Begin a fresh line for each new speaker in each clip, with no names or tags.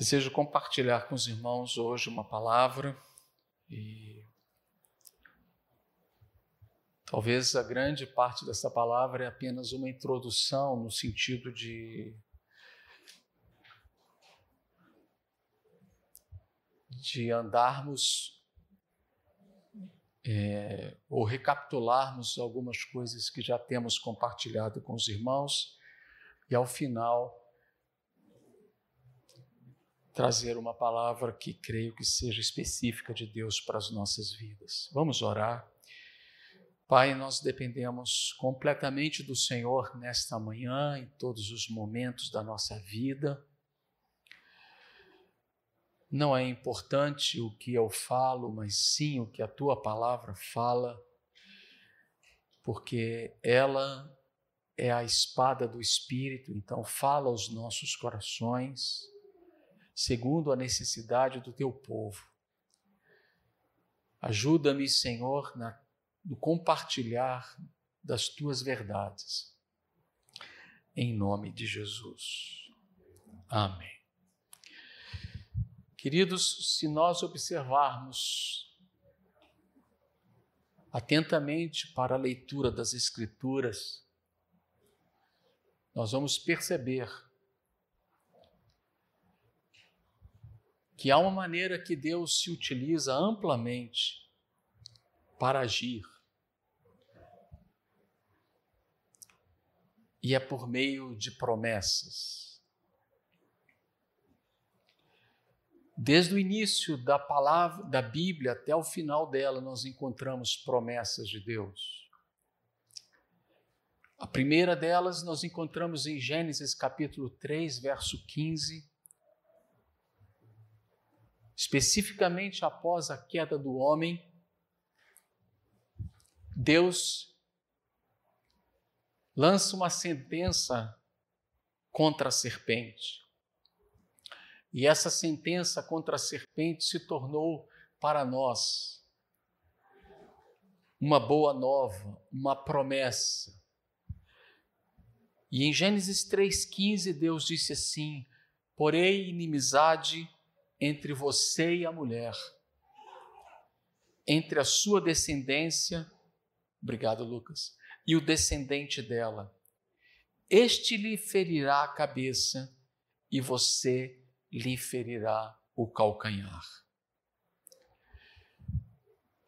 Desejo compartilhar com os irmãos hoje uma palavra e talvez a grande parte dessa palavra é apenas uma introdução no sentido de de andarmos é, ou recapitularmos algumas coisas que já temos compartilhado com os irmãos e ao final trazer uma palavra que creio que seja específica de Deus para as nossas vidas. Vamos orar. Pai, nós dependemos completamente do Senhor nesta manhã, em todos os momentos da nossa vida. Não é importante o que eu falo, mas sim o que a tua palavra fala, porque ela é a espada do Espírito, então fala aos nossos corações segundo a necessidade do teu povo. Ajuda-me, Senhor, na, no compartilhar das tuas verdades. Em nome de Jesus. Amém. Queridos, se nós observarmos atentamente para a leitura das Escrituras, nós vamos perceber que há uma maneira que Deus se utiliza amplamente para agir. E é por meio de promessas. Desde o início da palavra da Bíblia até o final dela, nós encontramos promessas de Deus. A primeira delas nós encontramos em Gênesis capítulo 3, verso 15, especificamente após a queda do homem, Deus lança uma sentença contra a serpente. E essa sentença contra a serpente se tornou para nós uma boa nova, uma promessa. E em Gênesis 3,15, Deus disse assim: Porém, inimizade entre você e a mulher, entre a sua descendência, obrigado, Lucas, e o descendente dela. Este lhe ferirá a cabeça e você lhe ferirá o calcanhar.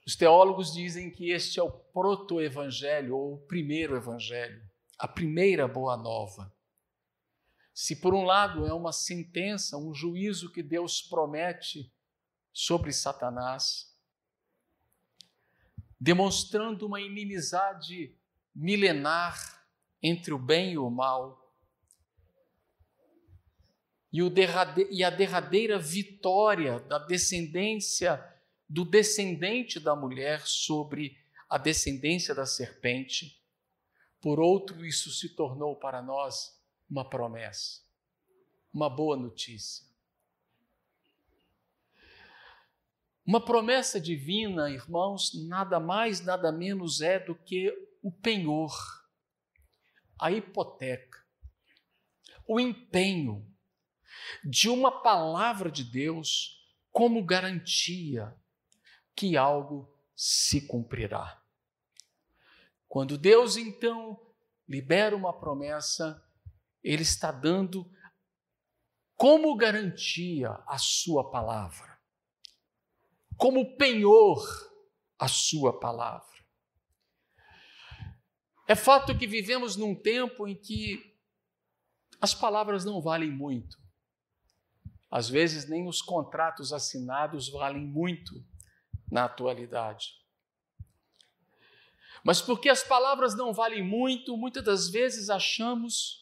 Os teólogos dizem que este é o proto-evangelho, ou o primeiro evangelho, a primeira boa nova. Se por um lado é uma sentença, um juízo que Deus promete sobre Satanás, demonstrando uma inimizade milenar entre o bem e o mal, e, o derrade... e a derradeira vitória da descendência, do descendente da mulher sobre a descendência da serpente. Por outro, isso se tornou para nós uma promessa, uma boa notícia. Uma promessa divina, irmãos, nada mais, nada menos é do que o penhor, a hipoteca, o empenho de uma palavra de Deus como garantia que algo se cumprirá. Quando Deus então libera uma promessa, ele está dando como garantia a sua palavra, como penhor a sua palavra. É fato que vivemos num tempo em que as palavras não valem muito. Às vezes, nem os contratos assinados valem muito na atualidade. Mas porque as palavras não valem muito, muitas das vezes achamos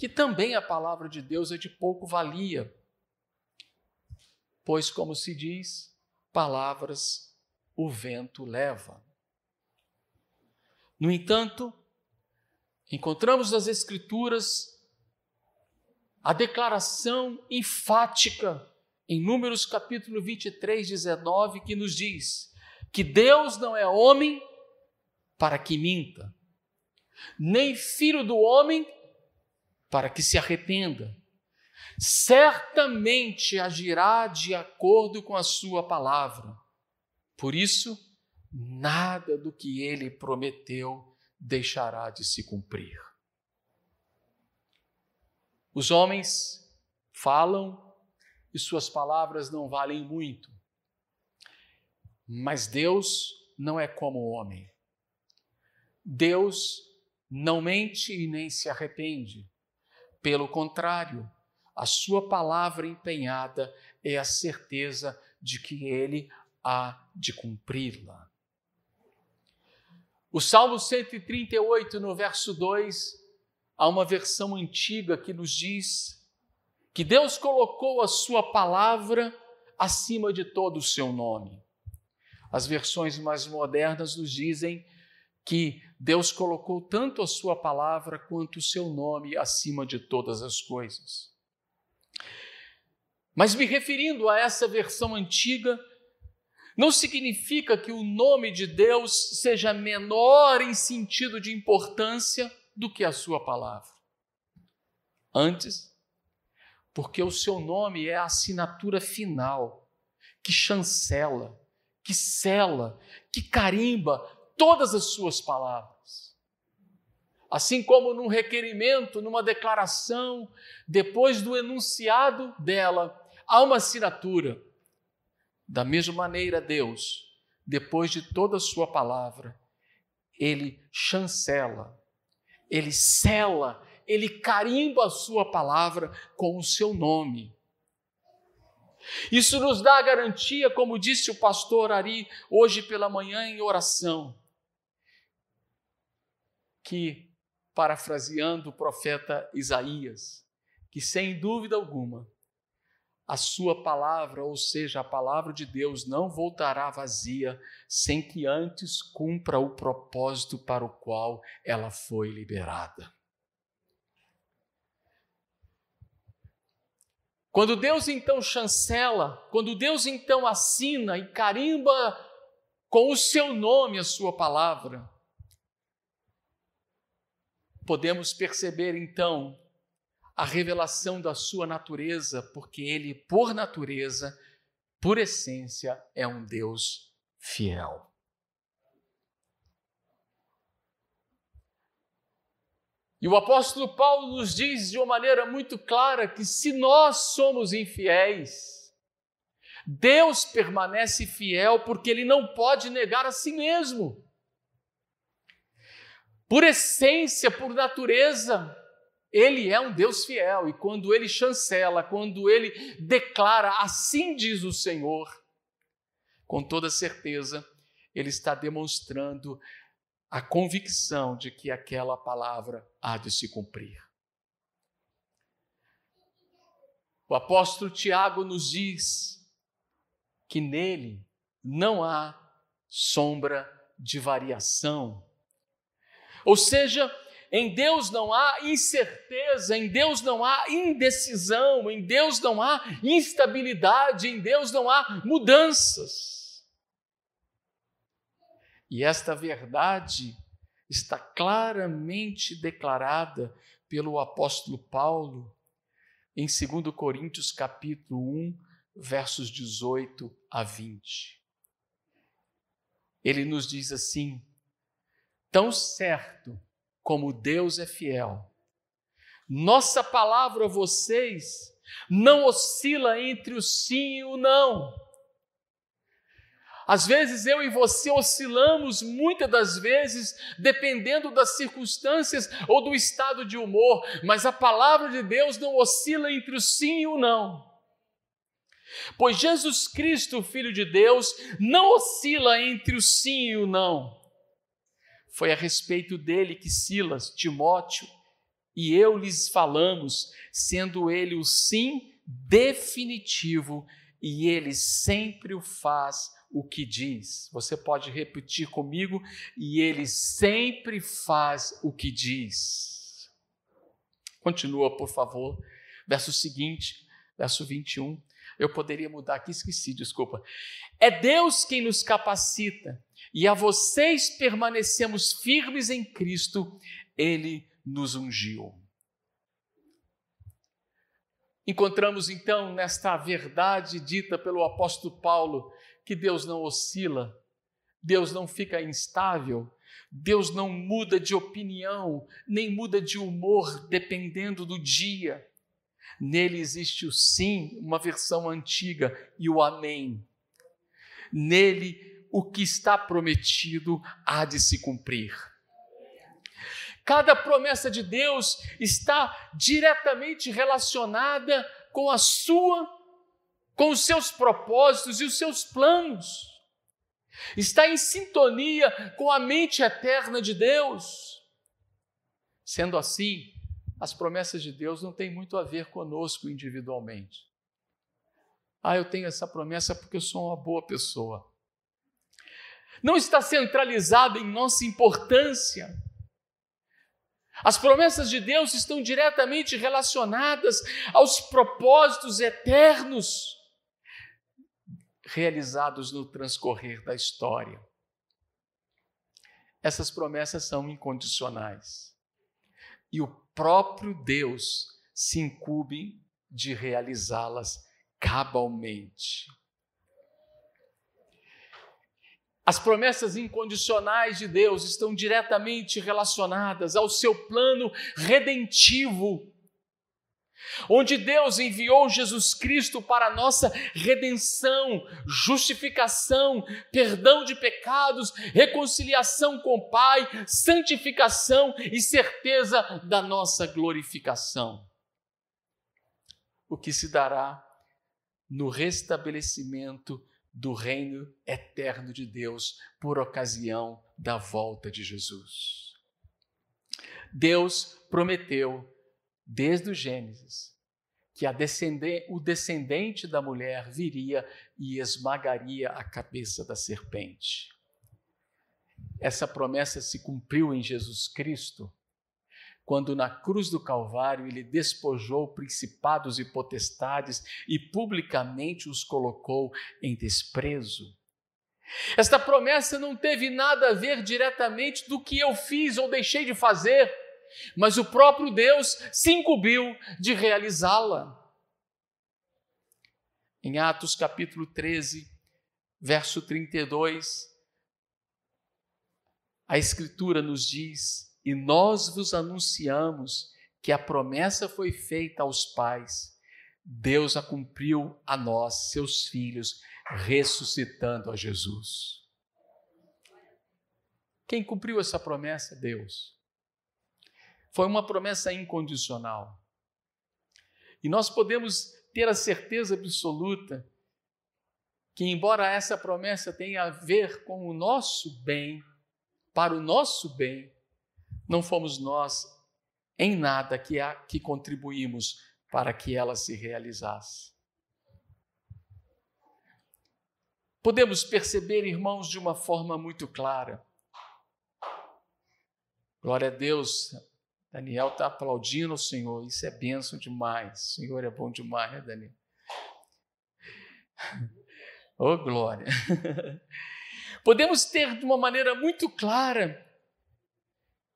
que também a palavra de Deus é de pouco valia. Pois, como se diz, palavras o vento leva. No entanto, encontramos nas Escrituras a declaração enfática em Números capítulo 23, 19, que nos diz que Deus não é homem para que minta, nem filho do homem para que se arrependa. certamente agirá de acordo com a sua palavra. Por isso, nada do que ele prometeu deixará de se cumprir. Os homens falam e suas palavras não valem muito, mas Deus não é como o homem. Deus não mente e nem se arrepende. Pelo contrário, a sua palavra empenhada é a certeza de que ele há de cumpri-la. O Salmo 138, no verso 2, há uma versão antiga que nos diz que Deus colocou a sua palavra acima de todo o seu nome. As versões mais modernas nos dizem que Deus colocou tanto a sua palavra quanto o seu nome acima de todas as coisas. Mas me referindo a essa versão antiga, não significa que o nome de Deus seja menor em sentido de importância do que a sua palavra. Antes, porque o seu nome é a assinatura final que chancela, que sela, que carimba todas as suas palavras. Assim como num requerimento, numa declaração, depois do enunciado dela, há uma assinatura da mesma maneira, Deus, depois de toda a Sua palavra, Ele chancela, Ele sela, Ele carimba a Sua palavra com o seu nome. Isso nos dá a garantia, como disse o pastor Ari hoje pela manhã em oração, que, parafraseando o profeta Isaías, que sem dúvida alguma, a sua palavra, ou seja, a palavra de Deus, não voltará vazia sem que antes cumpra o propósito para o qual ela foi liberada. Quando Deus então chancela, quando Deus então assina e carimba com o seu nome a sua palavra, podemos perceber então a revelação da sua natureza, porque ele, por natureza, por essência, é um Deus fiel. E o apóstolo Paulo nos diz de uma maneira muito clara que se nós somos infiéis, Deus permanece fiel porque ele não pode negar a si mesmo. Por essência, por natureza, ele é um Deus fiel e quando ele chancela, quando ele declara, assim diz o Senhor, com toda certeza, ele está demonstrando a convicção de que aquela palavra há de se cumprir. O apóstolo Tiago nos diz que nele não há sombra de variação. Ou seja, em Deus não há incerteza, em Deus não há indecisão, em Deus não há instabilidade, em Deus não há mudanças. E esta verdade está claramente declarada pelo apóstolo Paulo em 2 Coríntios capítulo 1, versos 18 a 20. Ele nos diz assim: Tão certo como Deus é fiel. Nossa palavra a vocês não oscila entre o sim e o não. Às vezes eu e você oscilamos, muitas das vezes, dependendo das circunstâncias ou do estado de humor, mas a palavra de Deus não oscila entre o sim e o não. Pois Jesus Cristo, Filho de Deus, não oscila entre o sim e o não. Foi a respeito dele que Silas, Timóteo e eu lhes falamos, sendo ele o sim definitivo e ele sempre o faz o que diz. Você pode repetir comigo, e ele sempre faz o que diz. Continua, por favor. Verso seguinte, verso 21. Eu poderia mudar aqui, esqueci, desculpa. É Deus quem nos capacita, e a vocês permanecemos firmes em Cristo, Ele nos ungiu. Encontramos então nesta verdade dita pelo apóstolo Paulo que Deus não oscila, Deus não fica instável, Deus não muda de opinião, nem muda de humor dependendo do dia. Nele existe o sim, uma versão antiga, e o amém. Nele, o que está prometido há de se cumprir. Cada promessa de Deus está diretamente relacionada com a sua, com os seus propósitos e os seus planos. Está em sintonia com a mente eterna de Deus. Sendo assim, as promessas de Deus não têm muito a ver conosco individualmente. Ah, eu tenho essa promessa porque eu sou uma boa pessoa. Não está centralizado em nossa importância. As promessas de Deus estão diretamente relacionadas aos propósitos eternos realizados no transcorrer da história. Essas promessas são incondicionais. E o próprio Deus se incube de realizá-las cabalmente. As promessas incondicionais de Deus estão diretamente relacionadas ao seu plano redentivo, onde Deus enviou Jesus Cristo para a nossa redenção, justificação, perdão de pecados, reconciliação com o Pai, santificação e certeza da nossa glorificação. O que se dará no restabelecimento do reino eterno de Deus por ocasião da volta de Jesus. Deus prometeu, desde o Gênesis, que o descendente da mulher viria e esmagaria a cabeça da serpente. Essa promessa se cumpriu em Jesus Cristo quando na cruz do Calvário ele despojou principados e potestades e publicamente os colocou em desprezo. Esta promessa não teve nada a ver diretamente do que eu fiz ou deixei de fazer, mas o próprio Deus se incumbiu de realizá-la. Em Atos capítulo 13, verso 32, a Escritura nos diz: e nós vos anunciamos que a promessa foi feita aos pais. Deus a cumpriu a nós, seus filhos, ressuscitando a Jesus. Quem cumpriu essa promessa? Deus. Foi uma promessa incondicional. E nós podemos ter a certeza absoluta que, embora essa promessa tenha a ver com o nosso bem, para o nosso bem, não fomos nós em nada que, a, que contribuímos para que ela se realizasse. Podemos perceber, irmãos, de uma forma muito clara. Glória a Deus. Daniel está aplaudindo o Senhor. Isso é bênção demais. O Senhor é bom demais, né, Daniel? Oh, glória! Podemos ter de uma maneira muito clara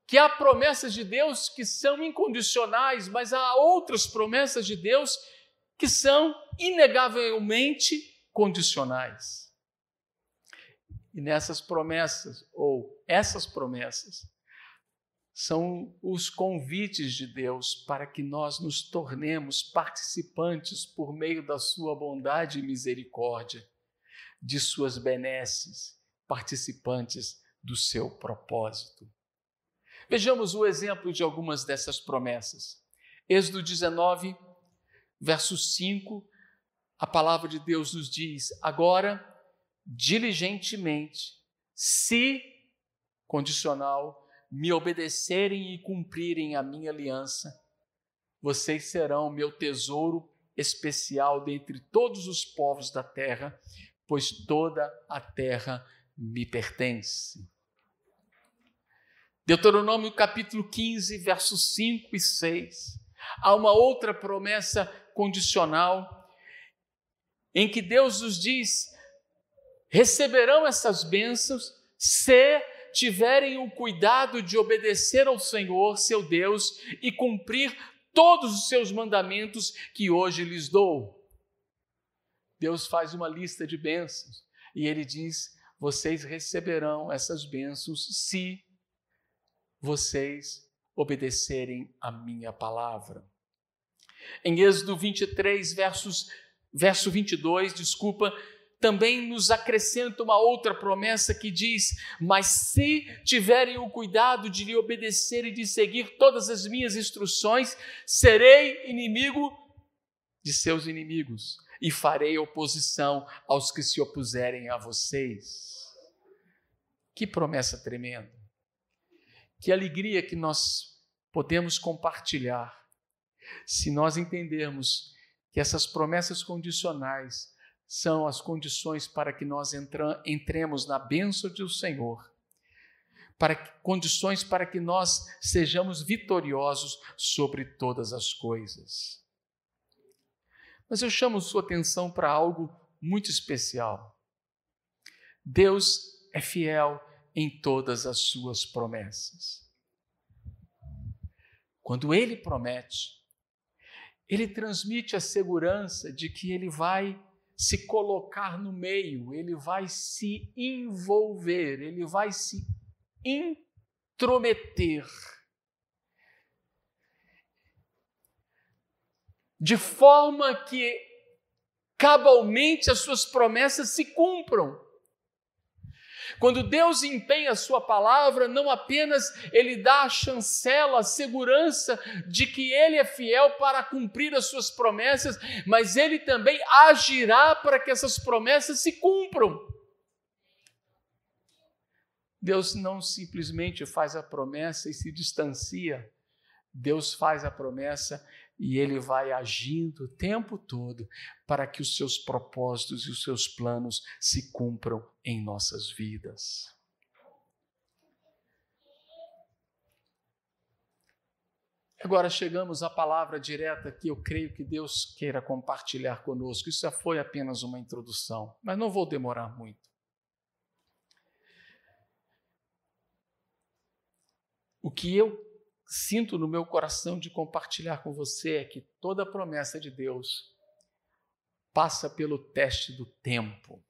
que há promessas de Deus que são incondicionais, mas há outras promessas de Deus que são inegavelmente condicionais. E nessas promessas, ou essas promessas, são os convites de Deus para que nós nos tornemos participantes por meio da sua bondade e misericórdia, de suas benesses, participantes do seu propósito. Vejamos o exemplo de algumas dessas promessas. Êxodo 19, verso 5, a palavra de Deus nos diz: Agora, diligentemente, se, condicional, me obedecerem e cumprirem a minha aliança, vocês serão meu tesouro especial dentre todos os povos da terra, pois toda a terra me pertence. Deuteronômio capítulo 15, versos 5 e 6. Há uma outra promessa condicional em que Deus nos diz: receberão essas bênçãos se tiverem o cuidado de obedecer ao Senhor, seu Deus, e cumprir todos os seus mandamentos que hoje lhes dou. Deus faz uma lista de bênçãos e ele diz: vocês receberão essas bênçãos se vocês obedecerem a minha palavra. Em Êxodo 23, versos, verso 22, desculpa, também nos acrescenta uma outra promessa que diz: Mas se tiverem o cuidado de lhe obedecer e de seguir todas as minhas instruções, serei inimigo de seus inimigos e farei oposição aos que se opuserem a vocês. Que promessa tremenda! Que alegria que nós podemos compartilhar se nós entendermos que essas promessas condicionais são as condições para que nós entremos na bênção do Senhor, para condições para que nós sejamos vitoriosos sobre todas as coisas. Mas eu chamo sua atenção para algo muito especial. Deus é fiel em todas as suas promessas. Quando ele promete, ele transmite a segurança de que ele vai se colocar no meio, ele vai se envolver, ele vai se intrometer. De forma que cabalmente as suas promessas se cumpram. Quando Deus empenha a sua palavra, não apenas ele dá a chancela, a segurança de que ele é fiel para cumprir as suas promessas, mas ele também agirá para que essas promessas se cumpram. Deus não simplesmente faz a promessa e se distancia. Deus faz a promessa e ele vai agindo o tempo todo para que os seus propósitos e os seus planos se cumpram em nossas vidas. Agora chegamos à palavra direta que eu creio que Deus queira compartilhar conosco. Isso já foi apenas uma introdução, mas não vou demorar muito. O que eu sinto no meu coração de compartilhar com você é que toda promessa de Deus passa pelo teste do tempo.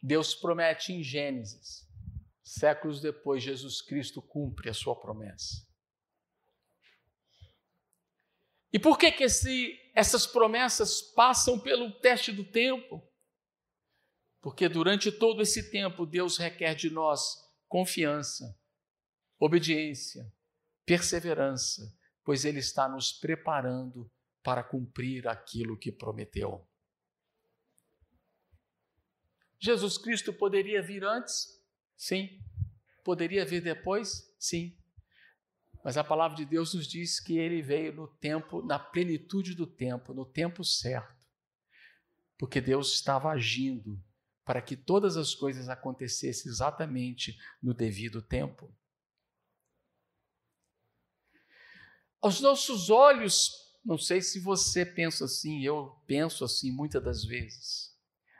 Deus promete em Gênesis, séculos depois, Jesus Cristo cumpre a sua promessa. E por que, que esse, essas promessas passam pelo teste do tempo? Porque durante todo esse tempo Deus requer de nós confiança, obediência, perseverança, pois Ele está nos preparando para cumprir aquilo que prometeu. Jesus Cristo poderia vir antes? Sim. Poderia vir depois? Sim. Mas a palavra de Deus nos diz que ele veio no tempo, na plenitude do tempo, no tempo certo. Porque Deus estava agindo para que todas as coisas acontecessem exatamente no devido tempo. Aos nossos olhos, não sei se você pensa assim, eu penso assim muitas das vezes.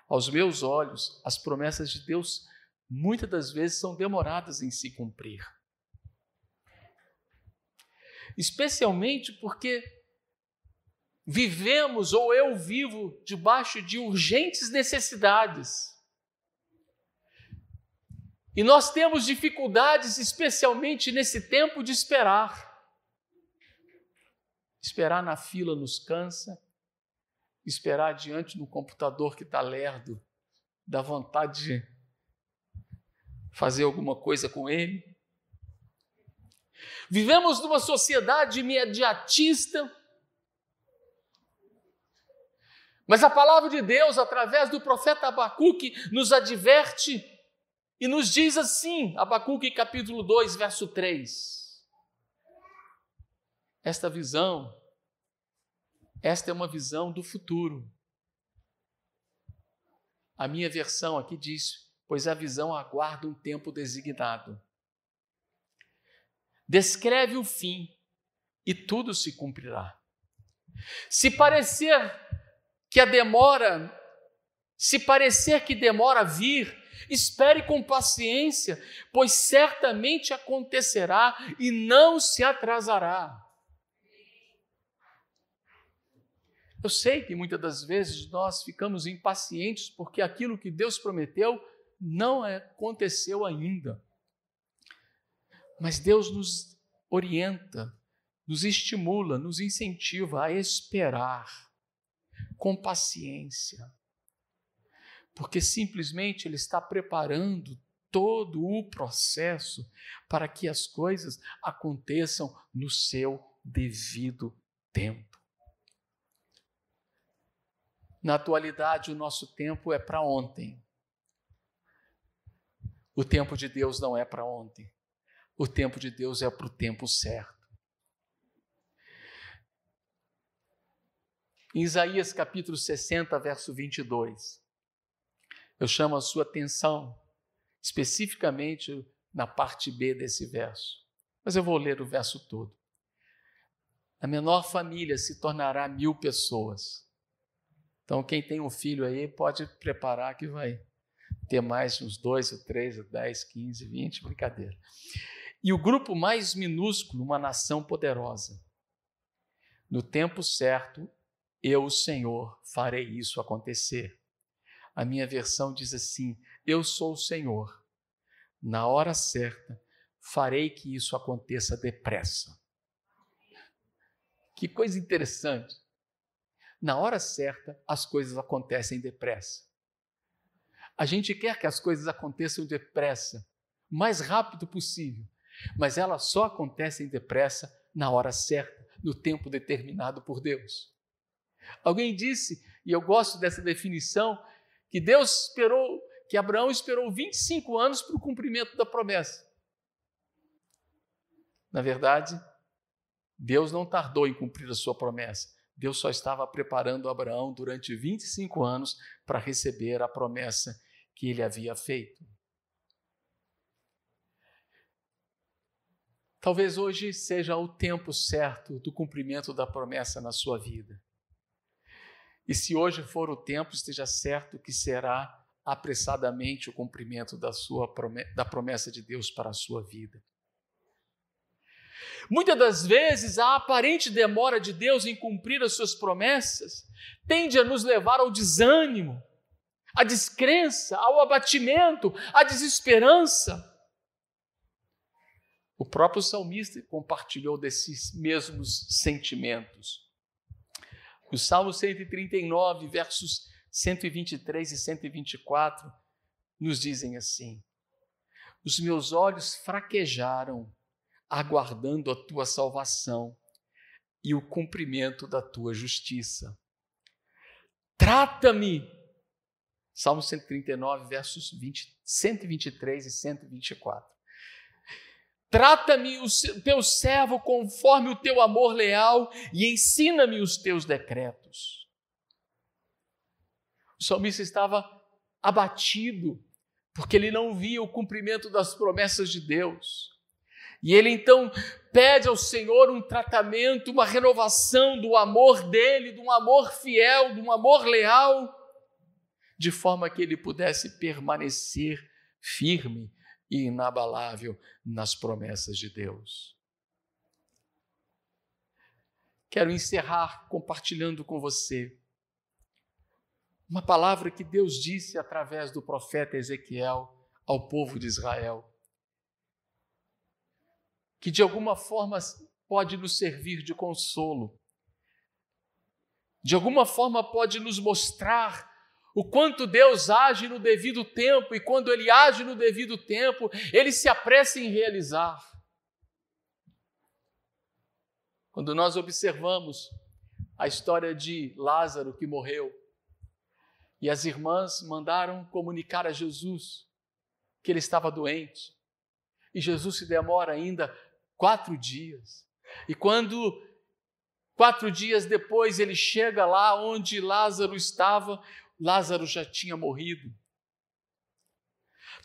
Aos meus olhos, as promessas de Deus muitas das vezes são demoradas em se cumprir. Especialmente porque vivemos ou eu vivo debaixo de urgentes necessidades. E nós temos dificuldades, especialmente nesse tempo de esperar. Esperar na fila nos cansa, esperar diante do computador que está lerdo, dá vontade de fazer alguma coisa com ele. Vivemos numa sociedade imediatista, mas a palavra de Deus, através do profeta Abacuque, nos adverte e nos diz assim, Abacuque capítulo 2, verso 3. Esta visão, esta é uma visão do futuro. A minha versão aqui diz: pois a visão aguarda um tempo designado. Descreve o fim e tudo se cumprirá. Se parecer que a demora Se parecer que demora vir, espere com paciência, pois certamente acontecerá e não se atrasará. Eu sei que muitas das vezes nós ficamos impacientes porque aquilo que Deus prometeu não aconteceu ainda. Mas Deus nos orienta, nos estimula, nos incentiva a esperar com paciência, porque simplesmente Ele está preparando todo o processo para que as coisas aconteçam no seu devido tempo. Na atualidade, o nosso tempo é para ontem. O tempo de Deus não é para ontem. O tempo de Deus é para o tempo certo. Em Isaías capítulo 60, verso 22, eu chamo a sua atenção especificamente na parte B desse verso. Mas eu vou ler o verso todo. A menor família se tornará mil pessoas então, quem tem um filho aí pode preparar que vai ter mais uns dois, ou três, ou dez, quinze, vinte, brincadeira. E o grupo mais minúsculo, uma nação poderosa. No tempo certo, eu, o Senhor, farei isso acontecer. A minha versão diz assim: Eu sou o Senhor. Na hora certa, farei que isso aconteça depressa. Que coisa interessante na hora certa, as coisas acontecem depressa. A gente quer que as coisas aconteçam depressa, o mais rápido possível, mas elas só acontecem depressa na hora certa, no tempo determinado por Deus. Alguém disse, e eu gosto dessa definição, que Deus esperou, que Abraão esperou 25 anos para o cumprimento da promessa. Na verdade, Deus não tardou em cumprir a sua promessa. Deus só estava preparando Abraão durante 25 anos para receber a promessa que ele havia feito. Talvez hoje seja o tempo certo do cumprimento da promessa na sua vida. E se hoje for o tempo, esteja certo que será apressadamente o cumprimento da, sua, da promessa de Deus para a sua vida. Muitas das vezes, a aparente demora de Deus em cumprir as suas promessas tende a nos levar ao desânimo, à descrença, ao abatimento, à desesperança. O próprio salmista compartilhou desses mesmos sentimentos. O Salmo 139, versos 123 e 124, nos dizem assim: Os meus olhos fraquejaram aguardando a tua salvação e o cumprimento da tua justiça. Trata-me. Salmo 139, versos 20, 123 e 124. Trata-me, o teu servo, conforme o teu amor leal e ensina-me os teus decretos. O salmista estava abatido, porque ele não via o cumprimento das promessas de Deus. E ele então pede ao Senhor um tratamento, uma renovação do amor dele, de um amor fiel, de um amor leal, de forma que ele pudesse permanecer firme e inabalável nas promessas de Deus. Quero encerrar compartilhando com você uma palavra que Deus disse através do profeta Ezequiel ao povo de Israel que de alguma forma pode nos servir de consolo, de alguma forma pode nos mostrar o quanto Deus age no devido tempo e quando Ele age no devido tempo, Ele se apressa em realizar. Quando nós observamos a história de Lázaro que morreu, e as irmãs mandaram comunicar a Jesus que ele estava doente, e Jesus se demora ainda Quatro dias. E quando, quatro dias depois, ele chega lá onde Lázaro estava, Lázaro já tinha morrido.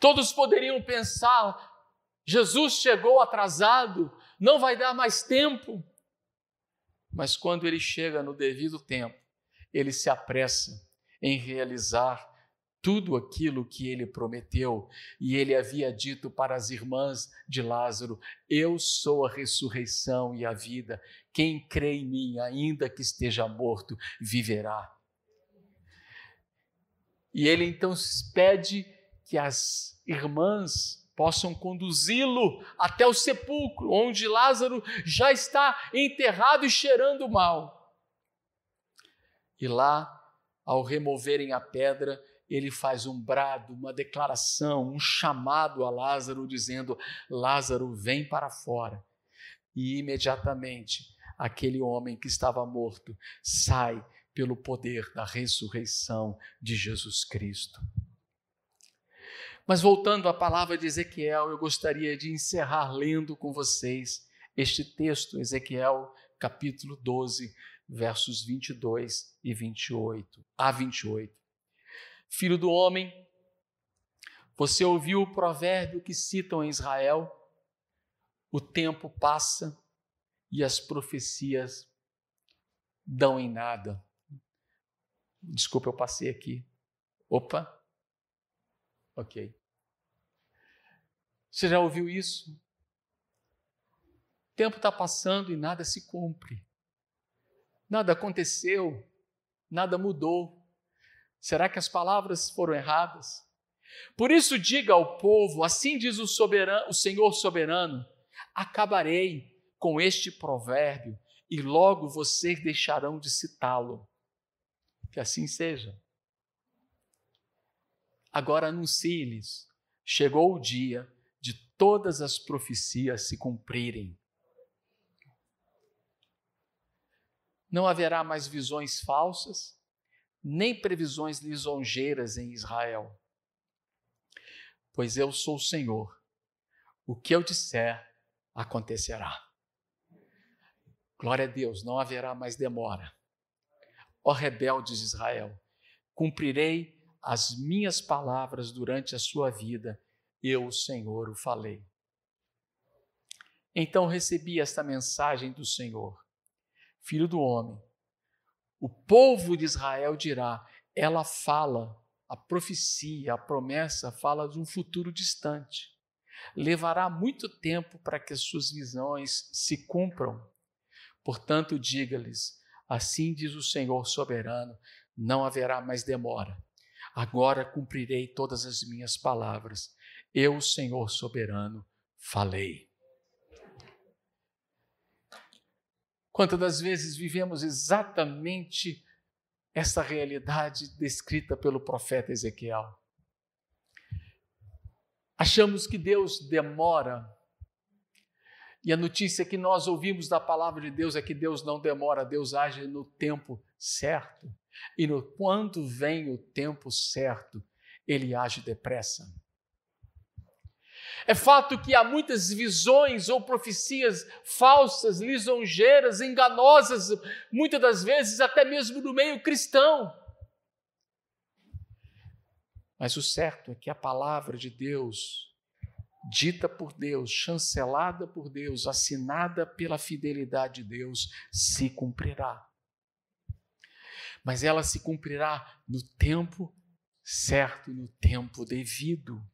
Todos poderiam pensar: Jesus chegou atrasado, não vai dar mais tempo. Mas quando ele chega no devido tempo, ele se apressa em realizar tudo aquilo que ele prometeu, e ele havia dito para as irmãs de Lázaro: Eu sou a ressurreição e a vida. Quem crê em mim, ainda que esteja morto, viverá. E ele então pede que as irmãs possam conduzi-lo até o sepulcro, onde Lázaro já está enterrado e cheirando mal. E lá, ao removerem a pedra, ele faz um brado, uma declaração, um chamado a Lázaro, dizendo: Lázaro, vem para fora. E imediatamente aquele homem que estava morto sai pelo poder da ressurreição de Jesus Cristo. Mas voltando à palavra de Ezequiel, eu gostaria de encerrar lendo com vocês este texto, Ezequiel capítulo 12, versos 22 e 28 a 28. Filho do homem, você ouviu o provérbio que citam em Israel: o tempo passa e as profecias dão em nada. Desculpa, eu passei aqui. Opa. Ok. Você já ouviu isso? O tempo está passando e nada se cumpre. Nada aconteceu, nada mudou. Será que as palavras foram erradas? Por isso, diga ao povo: assim diz o, soberano, o Senhor soberano: acabarei com este provérbio e logo vocês deixarão de citá-lo. Que assim seja. Agora anuncie-lhes: chegou o dia de todas as profecias se cumprirem. Não haverá mais visões falsas, nem previsões lisonjeiras em Israel. Pois eu sou o Senhor, o que eu disser acontecerá. Glória a Deus, não haverá mais demora. Ó rebeldes de Israel, cumprirei as minhas palavras durante a sua vida, eu, o Senhor, o falei. Então recebi esta mensagem do Senhor: Filho do homem, o povo de Israel dirá: ela fala, a profecia, a promessa fala de um futuro distante. Levará muito tempo para que as suas visões se cumpram. Portanto, diga-lhes: assim diz o Senhor soberano, não haverá mais demora. Agora cumprirei todas as minhas palavras. Eu, Senhor soberano, falei. Quantas das vezes vivemos exatamente essa realidade descrita pelo profeta Ezequiel? Achamos que Deus demora. E a notícia que nós ouvimos da palavra de Deus é que Deus não demora, Deus age no tempo certo. E no, quando vem o tempo certo, ele age depressa. É fato que há muitas visões ou profecias falsas, lisonjeiras, enganosas, muitas das vezes até mesmo no meio cristão. Mas o certo é que a palavra de Deus, dita por Deus, chancelada por Deus, assinada pela fidelidade de Deus, se cumprirá. Mas ela se cumprirá no tempo certo, no tempo devido.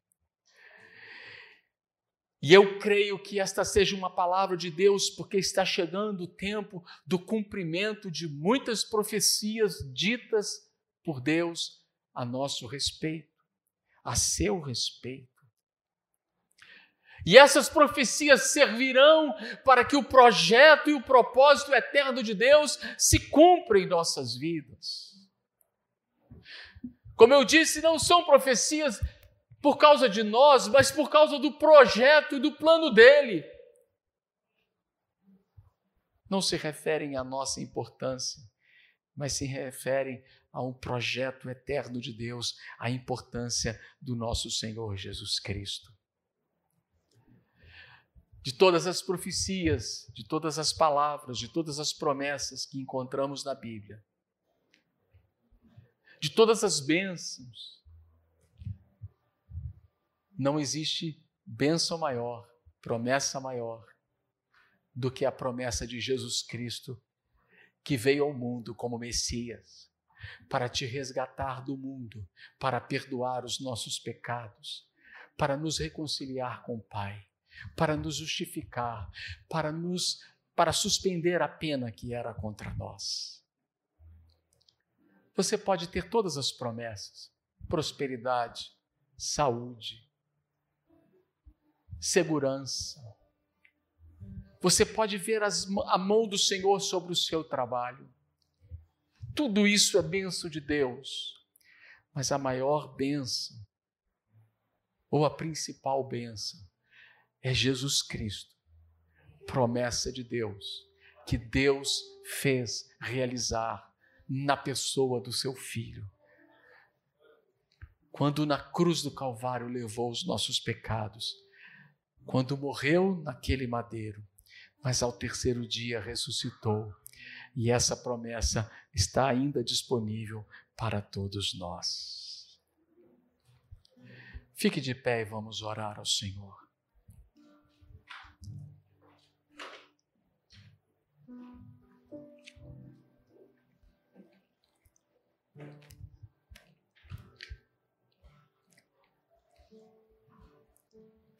E eu creio que esta seja uma palavra de Deus, porque está chegando o tempo do cumprimento de muitas profecias ditas por Deus a nosso respeito, a seu respeito. E essas profecias servirão para que o projeto e o propósito eterno de Deus se cumpram em nossas vidas. Como eu disse, não são profecias por causa de nós, mas por causa do projeto e do plano dele. Não se referem à nossa importância, mas se referem a um projeto eterno de Deus, à importância do nosso Senhor Jesus Cristo. De todas as profecias, de todas as palavras, de todas as promessas que encontramos na Bíblia, de todas as bênçãos, não existe bênção maior, promessa maior do que a promessa de Jesus Cristo, que veio ao mundo como Messias, para te resgatar do mundo, para perdoar os nossos pecados, para nos reconciliar com o Pai, para nos justificar, para nos para suspender a pena que era contra nós. Você pode ter todas as promessas: prosperidade, saúde, segurança. Você pode ver as, a mão do Senhor sobre o seu trabalho. Tudo isso é benção de Deus. Mas a maior benção, ou a principal benção, é Jesus Cristo, promessa de Deus, que Deus fez realizar na pessoa do seu Filho. Quando na cruz do Calvário levou os nossos pecados, quando morreu naquele madeiro, mas ao terceiro dia ressuscitou. E essa promessa está ainda disponível para todos nós. Fique de pé e vamos orar ao Senhor.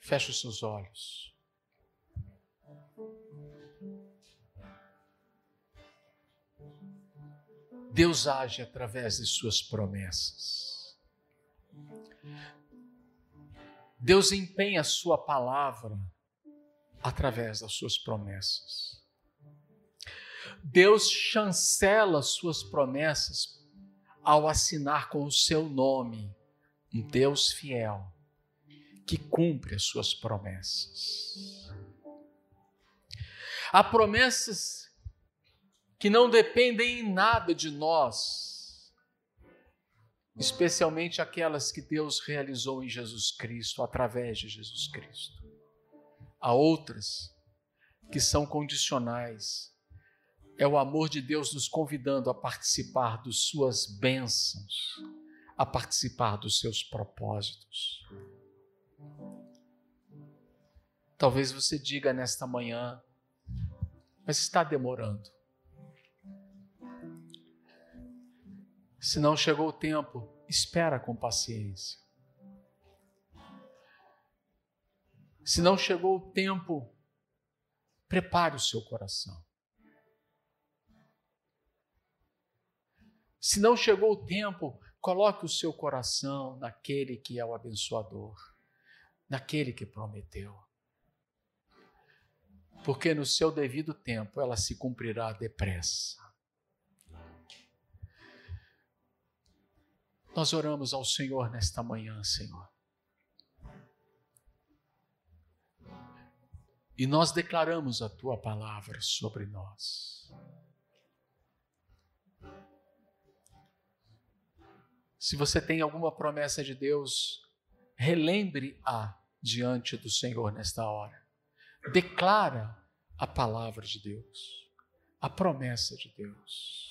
Feche os seus olhos. Deus age através de Suas promessas. Deus empenha a Sua palavra através das Suas promessas. Deus chancela Suas promessas ao assinar com o Seu nome, um Deus fiel que cumpre as suas promessas. Há promessas que não dependem em nada de nós, especialmente aquelas que Deus realizou em Jesus Cristo, através de Jesus Cristo. Há outras que são condicionais. É o amor de Deus nos convidando a participar das suas bênçãos, a participar dos seus propósitos. Talvez você diga nesta manhã, mas está demorando. Se não chegou o tempo, espera com paciência. Se não chegou o tempo, prepare o seu coração. Se não chegou o tempo, coloque o seu coração naquele que é o abençoador, naquele que prometeu porque no seu devido tempo ela se cumprirá depressa. Nós oramos ao Senhor nesta manhã, Senhor. E nós declaramos a tua palavra sobre nós. Se você tem alguma promessa de Deus, relembre-a diante do Senhor nesta hora declara a palavra de Deus, a promessa de Deus.